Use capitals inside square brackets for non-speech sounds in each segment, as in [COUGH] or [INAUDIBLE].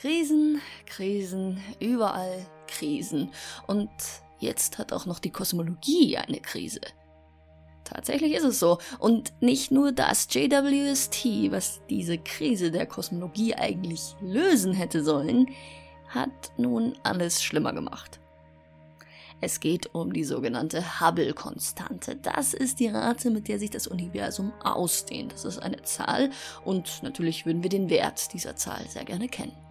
Krisen, Krisen, überall Krisen. Und jetzt hat auch noch die Kosmologie eine Krise. Tatsächlich ist es so. Und nicht nur das JWST, was diese Krise der Kosmologie eigentlich lösen hätte sollen, hat nun alles schlimmer gemacht. Es geht um die sogenannte Hubble-Konstante. Das ist die Rate, mit der sich das Universum ausdehnt. Das ist eine Zahl und natürlich würden wir den Wert dieser Zahl sehr gerne kennen.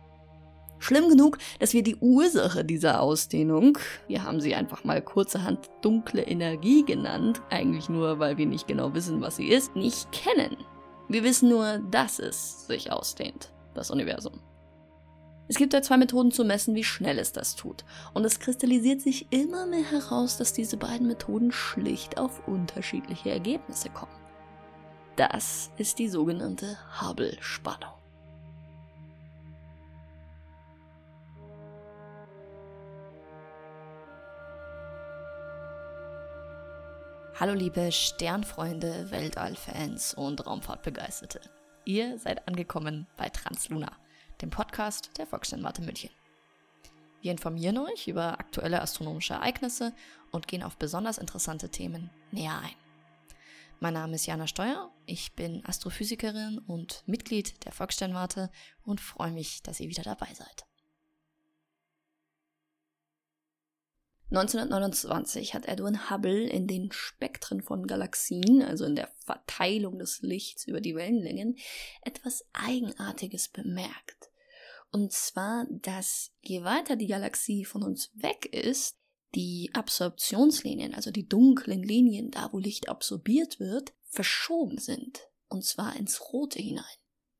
Schlimm genug, dass wir die Ursache dieser Ausdehnung, wir haben sie einfach mal kurzerhand dunkle Energie genannt, eigentlich nur, weil wir nicht genau wissen, was sie ist, nicht kennen. Wir wissen nur, dass es sich ausdehnt, das Universum. Es gibt da zwei Methoden zu messen, wie schnell es das tut. Und es kristallisiert sich immer mehr heraus, dass diese beiden Methoden schlicht auf unterschiedliche Ergebnisse kommen. Das ist die sogenannte Hubble-Spannung. Hallo liebe Sternfreunde, Weltallfans und Raumfahrtbegeisterte. Ihr seid angekommen bei Transluna, dem Podcast der Volkssternwarte München. Wir informieren euch über aktuelle astronomische Ereignisse und gehen auf besonders interessante Themen näher ein. Mein Name ist Jana Steuer, ich bin Astrophysikerin und Mitglied der Volkssternwarte und freue mich, dass ihr wieder dabei seid. 1929 hat Edwin Hubble in den Spektren von Galaxien, also in der Verteilung des Lichts über die Wellenlängen, etwas Eigenartiges bemerkt. Und zwar, dass je weiter die Galaxie von uns weg ist, die Absorptionslinien, also die dunklen Linien, da wo Licht absorbiert wird, verschoben sind. Und zwar ins Rote hinein.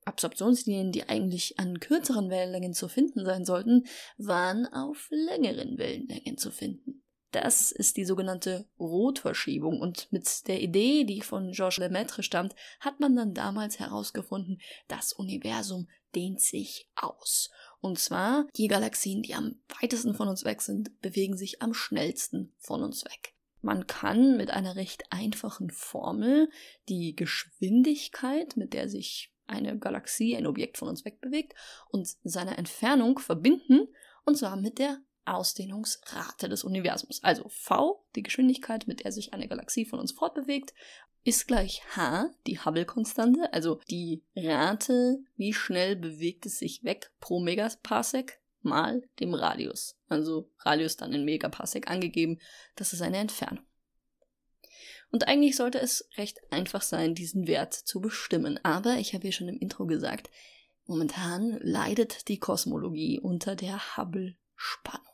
Absorptionslinien, die eigentlich an kürzeren Wellenlängen zu finden sein sollten, waren auf längeren Wellenlängen zu finden. Das ist die sogenannte Rotverschiebung und mit der Idee, die von Georges Lemaitre stammt, hat man dann damals herausgefunden, das Universum dehnt sich aus. Und zwar die Galaxien, die am weitesten von uns weg sind, bewegen sich am schnellsten von uns weg. Man kann mit einer recht einfachen Formel die Geschwindigkeit, mit der sich eine Galaxie, ein Objekt von uns wegbewegt und seine Entfernung verbinden, und zwar mit der Ausdehnungsrate des Universums. Also v, die Geschwindigkeit, mit der sich eine Galaxie von uns fortbewegt, ist gleich h, die Hubble-Konstante, also die Rate, wie schnell bewegt es sich weg pro Megaparsec, mal dem Radius. Also Radius dann in Megaparsec angegeben, das ist eine Entfernung. Und eigentlich sollte es recht einfach sein, diesen Wert zu bestimmen. Aber ich habe ja schon im Intro gesagt, momentan leidet die Kosmologie unter der Hubble-Spannung.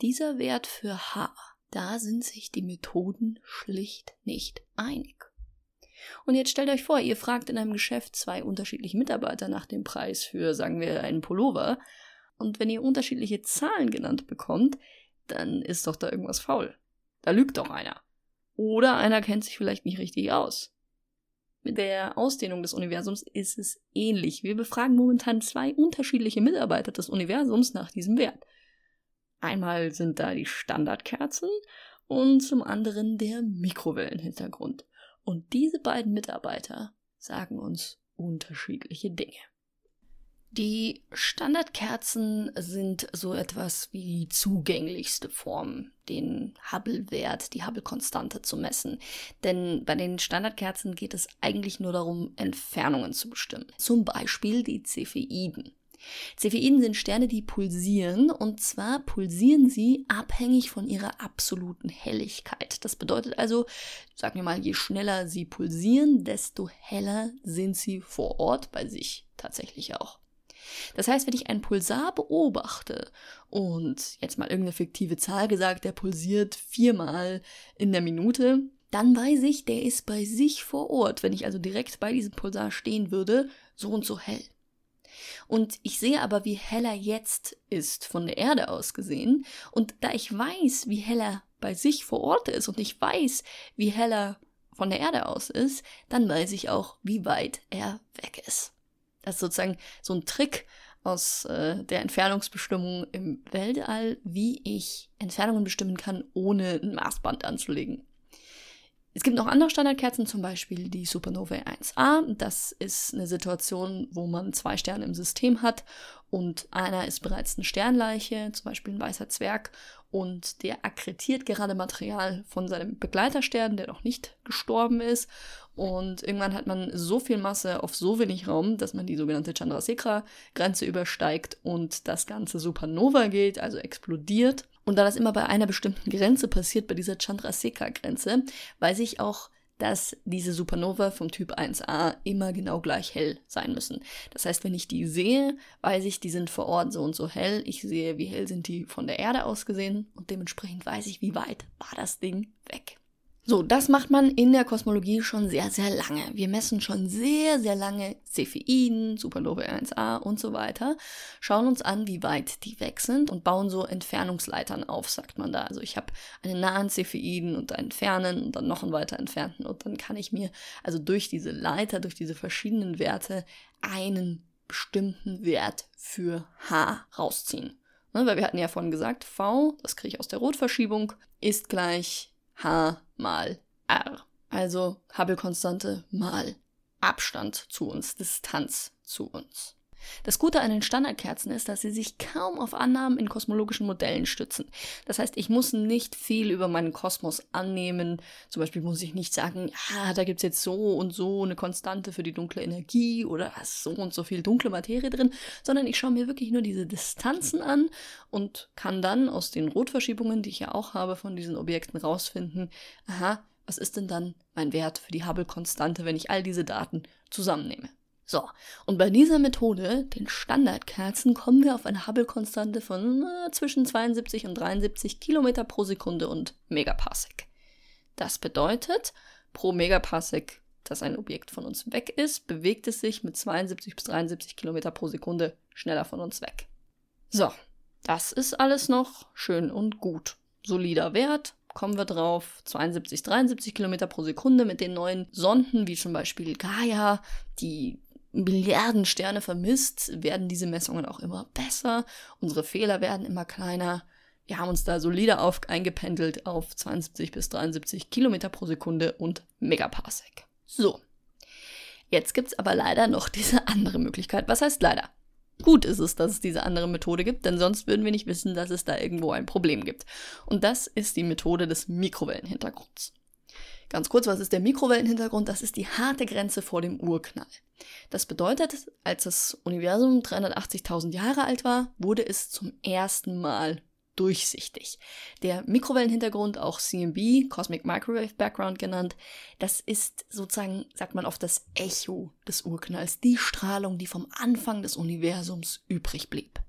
Dieser Wert für H, da sind sich die Methoden schlicht nicht einig. Und jetzt stellt euch vor, ihr fragt in einem Geschäft zwei unterschiedliche Mitarbeiter nach dem Preis für, sagen wir, einen Pullover. Und wenn ihr unterschiedliche Zahlen genannt bekommt, dann ist doch da irgendwas faul. Da lügt doch einer. Oder einer kennt sich vielleicht nicht richtig aus. Mit der Ausdehnung des Universums ist es ähnlich. Wir befragen momentan zwei unterschiedliche Mitarbeiter des Universums nach diesem Wert. Einmal sind da die Standardkerzen und zum anderen der Mikrowellenhintergrund. Und diese beiden Mitarbeiter sagen uns unterschiedliche Dinge. Die Standardkerzen sind so etwas wie die zugänglichste Form, den Hubble-Wert, die Hubble-Konstante zu messen. Denn bei den Standardkerzen geht es eigentlich nur darum, Entfernungen zu bestimmen. Zum Beispiel die Cepheiden. Cepheiden sind Sterne, die pulsieren und zwar pulsieren sie abhängig von ihrer absoluten Helligkeit. Das bedeutet also, sagen wir mal, je schneller sie pulsieren, desto heller sind sie vor Ort bei sich tatsächlich auch. Das heißt, wenn ich einen Pulsar beobachte und jetzt mal irgendeine fiktive Zahl gesagt, der pulsiert viermal in der Minute, dann weiß ich, der ist bei sich vor Ort. Wenn ich also direkt bei diesem Pulsar stehen würde, so und so hell. Und ich sehe aber, wie heller jetzt ist von der Erde aus gesehen. Und da ich weiß, wie heller bei sich vor Ort ist und ich weiß, wie heller von der Erde aus ist, dann weiß ich auch, wie weit er weg ist. Das ist sozusagen so ein Trick aus äh, der Entfernungsbestimmung im Weltall, wie ich Entfernungen bestimmen kann, ohne ein Maßband anzulegen. Es gibt noch andere Standardkerzen, zum Beispiel die Supernovae 1a. Das ist eine Situation, wo man zwei Sterne im System hat und einer ist bereits eine Sternleiche, zum Beispiel ein weißer Zwerg, und der akkretiert gerade Material von seinem Begleiterstern, der noch nicht gestorben ist. Und irgendwann hat man so viel Masse auf so wenig Raum, dass man die sogenannte Chandrasekhar-Grenze übersteigt und das Ganze Supernova geht, also explodiert. Und da das immer bei einer bestimmten Grenze passiert, bei dieser Chandrasekhar-Grenze, weiß ich auch, dass diese Supernova vom Typ 1a immer genau gleich hell sein müssen. Das heißt, wenn ich die sehe, weiß ich, die sind vor Ort so und so hell. Ich sehe, wie hell sind die von der Erde aus gesehen und dementsprechend weiß ich, wie weit war das Ding weg. So, das macht man in der Kosmologie schon sehr, sehr lange. Wir messen schon sehr, sehr lange Cepheiden, Supernovae 1a und so weiter, schauen uns an, wie weit die weg sind und bauen so Entfernungsleitern auf, sagt man da. Also ich habe einen nahen Cepheiden und einen fernen und dann noch einen weiter entfernten und dann kann ich mir also durch diese Leiter, durch diese verschiedenen Werte einen bestimmten Wert für H rausziehen. Ne, weil wir hatten ja vorhin gesagt, V, das kriege ich aus der Rotverschiebung, ist gleich H mal R. Also Hubble-Konstante mal Abstand zu uns, Distanz zu uns. Das Gute an den Standardkerzen ist, dass sie sich kaum auf Annahmen in kosmologischen Modellen stützen. Das heißt, ich muss nicht viel über meinen Kosmos annehmen. Zum Beispiel muss ich nicht sagen, ja, da gibt es jetzt so und so eine Konstante für die dunkle Energie oder so und so viel dunkle Materie drin, sondern ich schaue mir wirklich nur diese Distanzen an und kann dann aus den Rotverschiebungen, die ich ja auch habe von diesen Objekten, rausfinden, aha, was ist denn dann mein Wert für die Hubble-Konstante, wenn ich all diese Daten zusammennehme? So, und bei dieser Methode, den Standardkerzen, kommen wir auf eine Hubble-Konstante von äh, zwischen 72 und 73 Kilometer pro Sekunde und Megaparsec. Das bedeutet, pro Megaparsec, dass ein Objekt von uns weg ist, bewegt es sich mit 72 bis 73 Kilometer pro Sekunde schneller von uns weg. So, das ist alles noch schön und gut. Solider Wert, kommen wir drauf, 72, 73 Kilometer pro Sekunde mit den neuen Sonden, wie zum Beispiel Gaia, die Milliarden Sterne vermisst, werden diese Messungen auch immer besser. Unsere Fehler werden immer kleiner. Wir haben uns da solide auf, eingependelt auf 72 bis 73 Kilometer pro Sekunde und Megaparsec. So. Jetzt gibt es aber leider noch diese andere Möglichkeit. Was heißt leider? Gut ist es, dass es diese andere Methode gibt, denn sonst würden wir nicht wissen, dass es da irgendwo ein Problem gibt. Und das ist die Methode des Mikrowellenhintergrunds. Ganz kurz, was ist der Mikrowellenhintergrund? Das ist die harte Grenze vor dem Urknall. Das bedeutet, als das Universum 380.000 Jahre alt war, wurde es zum ersten Mal durchsichtig. Der Mikrowellenhintergrund, auch CMB, Cosmic Microwave Background genannt, das ist sozusagen, sagt man oft, das Echo des Urknalls, die Strahlung, die vom Anfang des Universums übrig blieb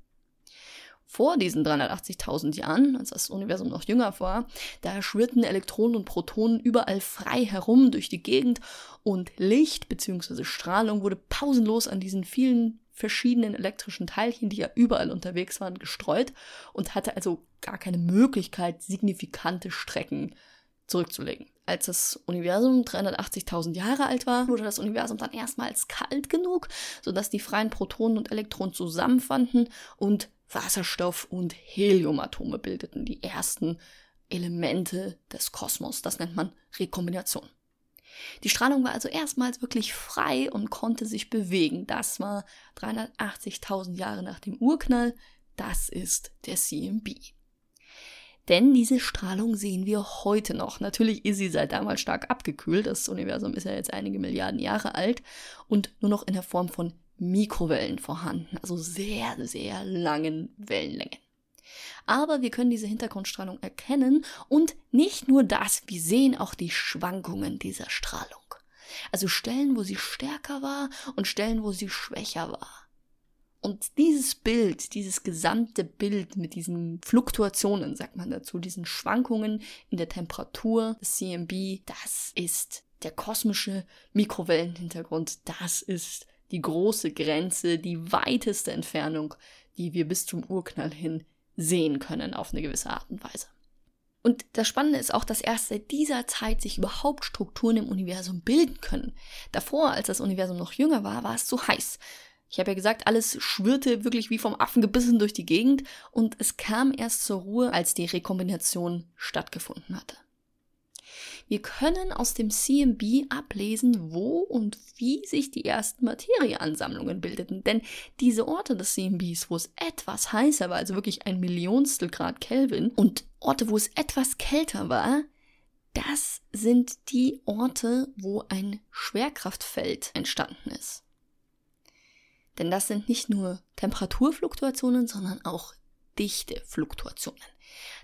vor diesen 380.000 Jahren, als das Universum noch jünger war, da schwirrten Elektronen und Protonen überall frei herum durch die Gegend und Licht bzw. Strahlung wurde pausenlos an diesen vielen verschiedenen elektrischen Teilchen, die ja überall unterwegs waren, gestreut und hatte also gar keine Möglichkeit, signifikante Strecken zurückzulegen. Als das Universum 380.000 Jahre alt war, wurde das Universum dann erstmals kalt genug, sodass die freien Protonen und Elektronen zusammenfanden und Wasserstoff und Heliumatome bildeten die ersten Elemente des Kosmos. Das nennt man Rekombination. Die Strahlung war also erstmals wirklich frei und konnte sich bewegen. Das war 380.000 Jahre nach dem Urknall. Das ist der CMB. Denn diese Strahlung sehen wir heute noch. Natürlich ist sie seit damals stark abgekühlt. Das Universum ist ja jetzt einige Milliarden Jahre alt und nur noch in der Form von Mikrowellen vorhanden, also sehr, sehr langen Wellenlängen. Aber wir können diese Hintergrundstrahlung erkennen und nicht nur das, wir sehen auch die Schwankungen dieser Strahlung. Also Stellen, wo sie stärker war und Stellen, wo sie schwächer war. Und dieses Bild, dieses gesamte Bild mit diesen Fluktuationen, sagt man dazu, diesen Schwankungen in der Temperatur des CMB, das ist der kosmische Mikrowellenhintergrund, das ist die große Grenze, die weiteste Entfernung, die wir bis zum Urknall hin sehen können auf eine gewisse Art und Weise. Und das Spannende ist auch, dass erst seit dieser Zeit sich überhaupt Strukturen im Universum bilden können. Davor, als das Universum noch jünger war, war es zu heiß. Ich habe ja gesagt, alles schwirrte wirklich wie vom Affen gebissen durch die Gegend und es kam erst zur Ruhe, als die Rekombination stattgefunden hatte. wir können aus dem CMB ablesen, wo und wie sich die ersten Materieansammlungen bildeten. Denn diese Orte des CMBs, wo es etwas heißer war, also wirklich ein Millionstel Grad Kelvin, und Orte, wo es etwas kälter war, das sind die Orte, wo ein Schwerkraftfeld entstanden ist. Denn das sind nicht nur Temperaturfluktuationen, sondern auch Dichtefluktuationen.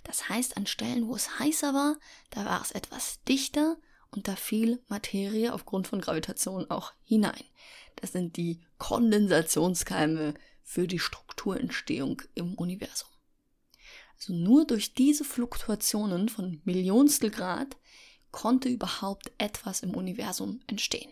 Das heißt, an Stellen, wo es heißer war, da war es etwas dichter und da fiel Materie aufgrund von Gravitation auch hinein. Das sind die Kondensationskeime für die Strukturentstehung im Universum. Also nur durch diese Fluktuationen von Millionstel Grad konnte überhaupt etwas im Universum entstehen.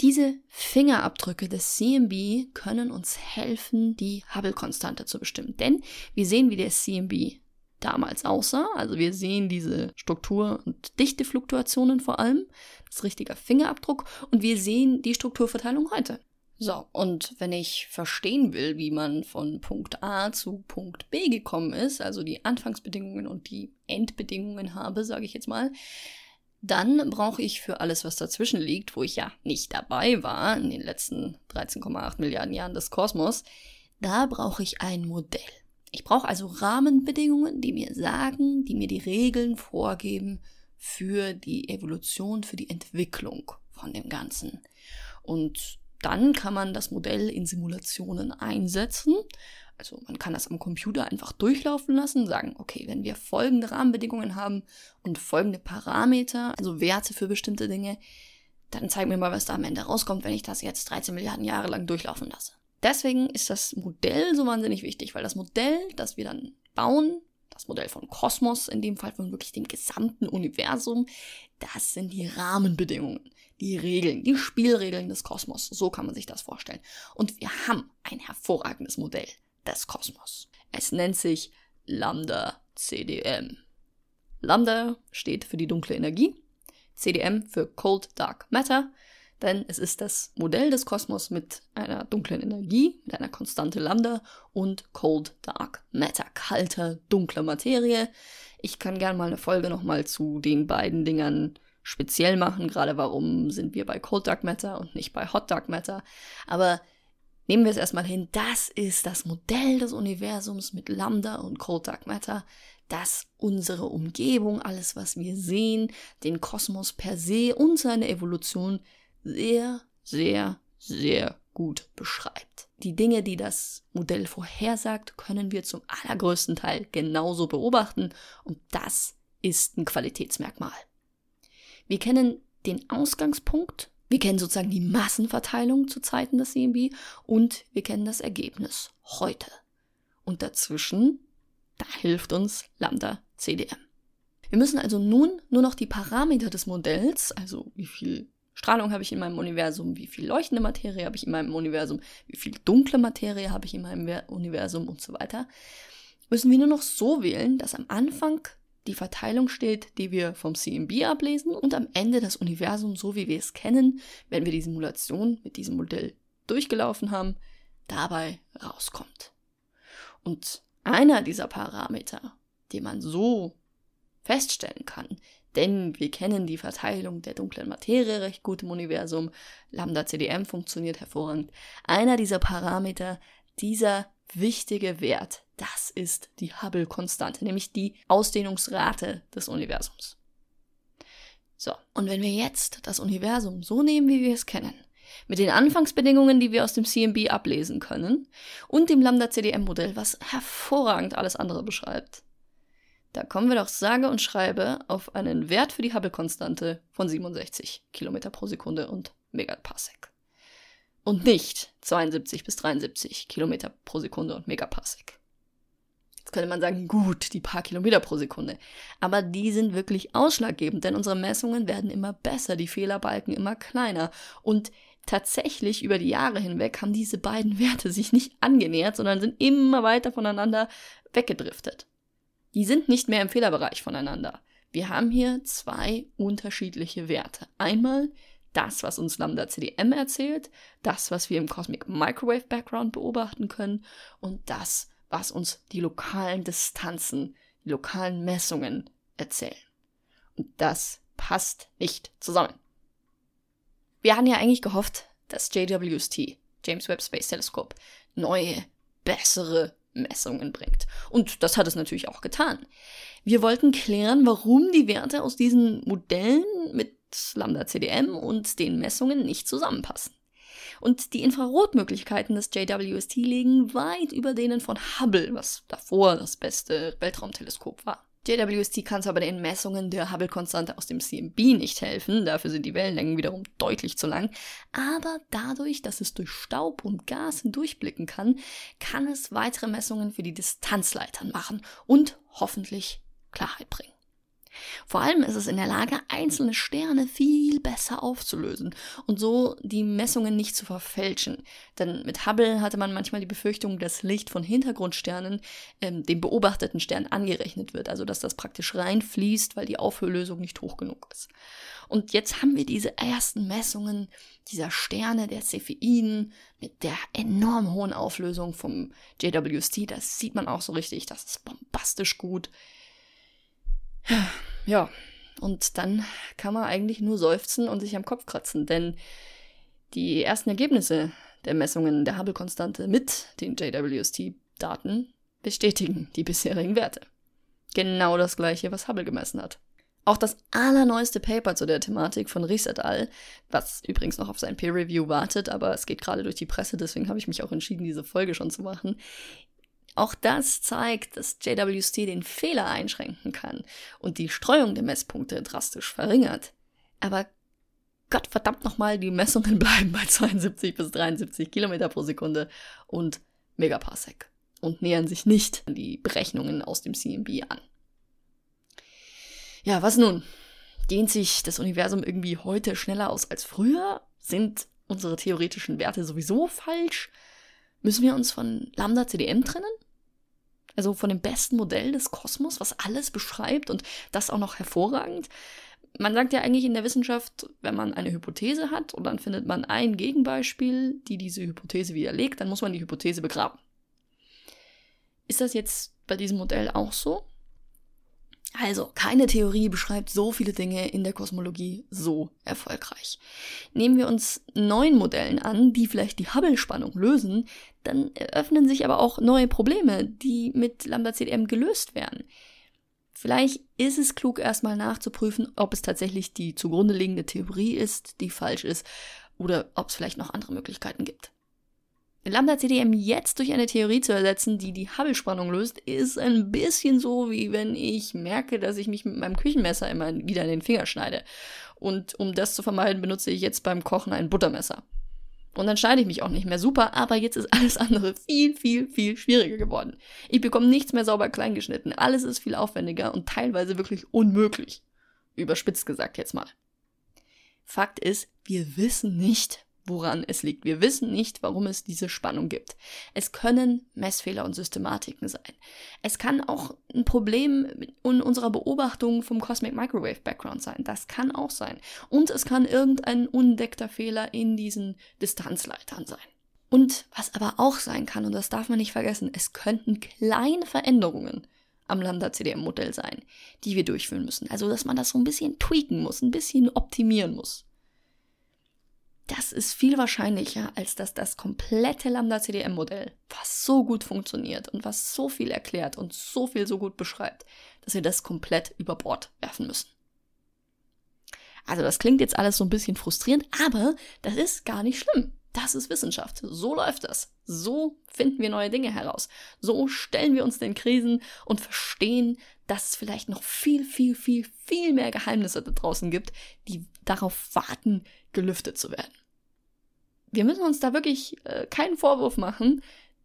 Diese Fingerabdrücke des CMB können uns helfen, die Hubble-Konstante zu bestimmen. Denn wir sehen, wie der CMB damals aussah. Also wir sehen diese Struktur- und Dichtefluktuationen vor allem, das richtige Fingerabdruck und wir sehen die Strukturverteilung heute. So, und wenn ich verstehen will, wie man von Punkt A zu Punkt B gekommen ist, also die Anfangsbedingungen und die Endbedingungen habe, sage ich jetzt mal, dann brauche ich für alles, was dazwischen liegt, wo ich ja nicht dabei war in den letzten 13,8 Milliarden Jahren des Kosmos, da brauche ich ein Modell. Ich brauche also Rahmenbedingungen, die mir sagen, die mir die Regeln vorgeben für die Evolution, für die Entwicklung von dem Ganzen. Und dann kann man das Modell in Simulationen einsetzen also man kann das am Computer einfach durchlaufen lassen, sagen, okay, wenn wir folgende Rahmenbedingungen haben und folgende Parameter, also Werte für bestimmte Dinge, dann zeig mir mal, was da am Ende rauskommt, wenn ich das jetzt 13 Milliarden Jahre lang durchlaufen lasse. Deswegen ist das Modell so wahnsinnig wichtig, weil das Modell, das wir dann bauen, das Modell von Kosmos, in dem Fall von wirklich dem gesamten Universum, das sind die Rahmenbedingungen, die Regeln, die Spielregeln des Kosmos. So kann man sich das vorstellen. Und wir haben ein hervorragendes Modell des Kosmos. Es nennt sich Lambda CDM. Lambda steht für die dunkle Energie, CDM für Cold Dark Matter, denn es ist das Modell des Kosmos mit einer dunklen Energie, mit einer Konstante Lambda und Cold Dark Matter, kalter, dunkler Materie. Ich kann gerne mal eine Folge nochmal zu den beiden Dingern speziell machen, gerade warum sind wir bei Cold Dark Matter und nicht bei Hot Dark Matter. Aber Nehmen wir es erstmal hin, das ist das Modell des Universums mit Lambda und Cold Dark Matter, das unsere Umgebung, alles was wir sehen, den Kosmos per se und seine Evolution sehr, sehr, sehr gut beschreibt. Die Dinge, die das Modell vorhersagt, können wir zum allergrößten Teil genauso beobachten und das ist ein Qualitätsmerkmal. Wir kennen den Ausgangspunkt wir kennen sozusagen die Massenverteilung zu Zeiten des CMB und wir kennen das Ergebnis heute. Und dazwischen, da hilft uns Lambda CDM. Wir müssen also nun nur noch die Parameter des Modells, also wie viel Strahlung habe ich in meinem Universum, wie viel leuchtende Materie habe ich in meinem Universum, wie viel dunkle Materie habe ich in meinem Universum und so weiter, müssen wir nur noch so wählen, dass am Anfang die Verteilung steht, die wir vom CMB ablesen und am Ende das Universum, so wie wir es kennen, wenn wir die Simulation mit diesem Modell durchgelaufen haben, dabei rauskommt. Und einer dieser Parameter, den man so feststellen kann, denn wir kennen die Verteilung der dunklen Materie recht gut im Universum, Lambda CDM funktioniert hervorragend, einer dieser Parameter, dieser wichtige Wert, das ist die Hubble-Konstante, nämlich die Ausdehnungsrate des Universums. So, und wenn wir jetzt das Universum so nehmen, wie wir es kennen, mit den Anfangsbedingungen, die wir aus dem CMB ablesen können, und dem Lambda-CDM-Modell, was hervorragend alles andere beschreibt, da kommen wir doch sage und schreibe auf einen Wert für die Hubble-Konstante von 67 Kilometer pro Sekunde und Megaparsec und nicht 72 bis 73 Kilometer pro Sekunde und Megaparsec. Könnte man sagen, gut, die paar Kilometer pro Sekunde. Aber die sind wirklich ausschlaggebend, denn unsere Messungen werden immer besser, die Fehlerbalken immer kleiner. Und tatsächlich über die Jahre hinweg haben diese beiden [LAUGHS] Werte sich nicht angenähert, sondern sind immer weiter voneinander weggedriftet. Die sind nicht mehr im Fehlerbereich voneinander. Wir haben hier zwei unterschiedliche Werte. Einmal das, was uns Lambda CDM erzählt, das, was wir im Cosmic Microwave Background beobachten können und das, was uns die lokalen Distanzen, die lokalen Messungen erzählen. Und das passt nicht zusammen. Wir hatten ja eigentlich gehofft, dass JWST, James Webb Space Telescope, neue, bessere Messungen bringt. Und das hat es natürlich auch getan. Wir wollten klären, warum die Werte aus diesen Modellen mit Lambda CDM und den Messungen nicht zusammenpassen. Und die Infrarotmöglichkeiten des JWST liegen weit über denen von Hubble, was davor das beste Weltraumteleskop war. JWST kann zwar bei den Messungen der Hubble-Konstante aus dem CMB nicht helfen, dafür sind die Wellenlängen wiederum deutlich zu lang, aber dadurch, dass es durch Staub und Gas hindurchblicken kann, kann es weitere Messungen für die Distanzleitern machen und hoffentlich Klarheit bringen. Vor allem ist es in der Lage, einzelne Sterne viel besser aufzulösen und so die Messungen nicht zu verfälschen. Denn mit Hubble hatte man manchmal die Befürchtung, dass Licht von Hintergrundsternen ähm, dem beobachteten Stern angerechnet wird, also dass das praktisch reinfließt, weil die Auflösung nicht hoch genug ist. Und jetzt haben wir diese ersten Messungen dieser Sterne, der Cepheiden, mit der enorm hohen Auflösung vom JWST. Das sieht man auch so richtig, das ist bombastisch gut. Ja, und dann kann man eigentlich nur seufzen und sich am Kopf kratzen, denn die ersten Ergebnisse der Messungen der Hubble-Konstante mit den JWST-Daten bestätigen die bisherigen Werte. Genau das gleiche, was Hubble gemessen hat. Auch das allerneueste Paper zu der Thematik von Ries et al., was übrigens noch auf sein Peer Review wartet, aber es geht gerade durch die Presse, deswegen habe ich mich auch entschieden, diese Folge schon zu machen, auch das zeigt, dass JWST den Fehler einschränken kann und die Streuung der Messpunkte drastisch verringert. Aber Gott verdammt nochmal, die Messungen [LAUGHS] bleiben bei 72 bis 73 Kilometer pro Sekunde und Megaparsec und nähern sich nicht an die Berechnungen aus dem CMB an. Ja, was nun? Dehnt sich das Universum irgendwie heute schneller aus als früher? Sind unsere theoretischen Werte sowieso falsch? Müssen wir uns von Lambda CDM trennen? Also von dem besten Modell des Kosmos, was alles beschreibt und das auch noch hervorragend. Man sagt ja eigentlich in der Wissenschaft, wenn man eine Hypothese hat und dann findet man ein Gegenbeispiel, die diese Hypothese widerlegt, dann muss man die Hypothese begraben. Ist das jetzt bei diesem Modell auch so? Also, keine Theorie beschreibt so viele Dinge in der Kosmologie so erfolgreich. Nehmen wir uns neuen Modellen an, die vielleicht die Hubble-Spannung lösen, dann eröffnen sich aber auch neue Probleme, die mit Lambda CDM gelöst werden. Vielleicht ist es klug, erstmal nachzuprüfen, ob es tatsächlich die zugrunde liegende Theorie ist, die falsch ist, oder ob es vielleicht noch andere Möglichkeiten gibt. Lambda-CDM jetzt durch eine Theorie zu ersetzen, die die Hubble-Spannung löst, ist ein bisschen so, wie wenn ich merke, dass ich mich mit meinem Küchenmesser immer wieder in den Finger schneide. Und um das zu vermeiden, benutze ich jetzt beim Kochen ein Buttermesser. Und dann schneide ich mich auch nicht mehr super, aber jetzt ist alles andere viel, viel, viel schwieriger geworden. Ich bekomme nichts mehr sauber kleingeschnitten. Alles ist viel aufwendiger und teilweise wirklich unmöglich. Überspitzt gesagt jetzt mal. Fakt ist, wir wissen nicht, woran es liegt. Wir wissen nicht, warum es diese Spannung gibt. Es können Messfehler und Systematiken sein. Es kann auch ein Problem in unserer Beobachtung vom Cosmic Microwave Background sein. Das kann auch sein. Und es kann irgendein undeckter Fehler in diesen Distanzleitern sein. Und was aber auch sein kann, und das darf man nicht vergessen, es könnten kleine Veränderungen am Lambda-CDM-Modell sein, die wir durchführen müssen. Also, dass man das so ein bisschen tweaken muss, ein bisschen optimieren muss das ist viel wahrscheinlicher, als dass das komplette Lambda-CDM-Modell, was so gut funktioniert und was so viel erklärt und so viel so gut beschreibt, dass wir das komplett über Bord werfen müssen. Also das klingt jetzt alles so ein bisschen frustrierend, aber das ist gar nicht schlimm. Das ist Wissenschaft. So läuft das. So finden wir neue Dinge heraus. So stellen wir uns den Krisen und verstehen, dass es vielleicht noch viel, viel, viel, viel mehr Geheimnisse da draußen gibt, die darauf warten, gelüftet zu werden. Wir müssen uns da wirklich äh, keinen Vorwurf machen.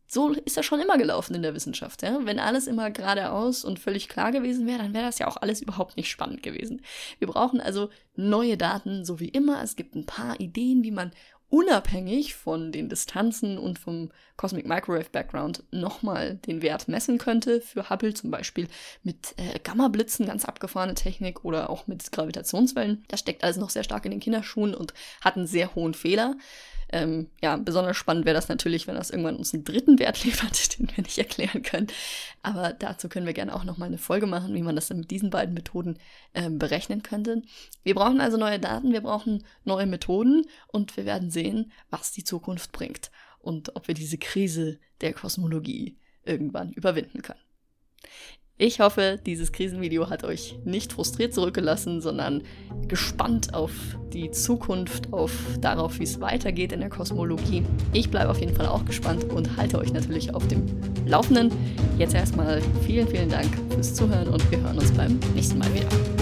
So ist das schon immer gelaufen in der Wissenschaft. Ja? Wenn alles immer geradeaus und völlig klar gewesen wäre, dann wäre das ja auch alles überhaupt nicht spannend gewesen. Wir brauchen also neue Daten, so wie immer. Es gibt ein paar Ideen, wie man unabhängig von den Distanzen und vom Cosmic Microwave Background nochmal den Wert messen könnte. Für Hubble zum Beispiel mit äh, Gamma-Blitzen, ganz abgefahrene Technik oder auch mit Gravitationswellen. Das steckt alles noch sehr stark in den Kinderschuhen und hat einen sehr hohen Fehler. Ähm, ja, besonders spannend wäre das natürlich, wenn das irgendwann uns einen dritten Wert [LAUGHS] liefert, den wir nicht erklären können. Aber dazu können wir gerne auch nochmal eine Folge machen, wie man das dann mit diesen beiden Methoden ähm, berechnen könnte. Wir brauchen also neue Daten, wir brauchen neue Methoden und wir werden sehen, was die Zukunft bringt und ob wir diese Krise der Kosmologie irgendwann überwinden können. Ich hoffe, dieses Krisenvideo hat euch nicht frustriert zurückgelassen, sondern gespannt auf die Zukunft, auf darauf, wie es weitergeht in der Kosmologie. Ich bleibe auf jeden Fall auch gespannt und halte euch natürlich auf dem Laufenden. Jetzt erstmal vielen, vielen Dank fürs Zuhören und wir hören uns beim nächsten Mal wieder.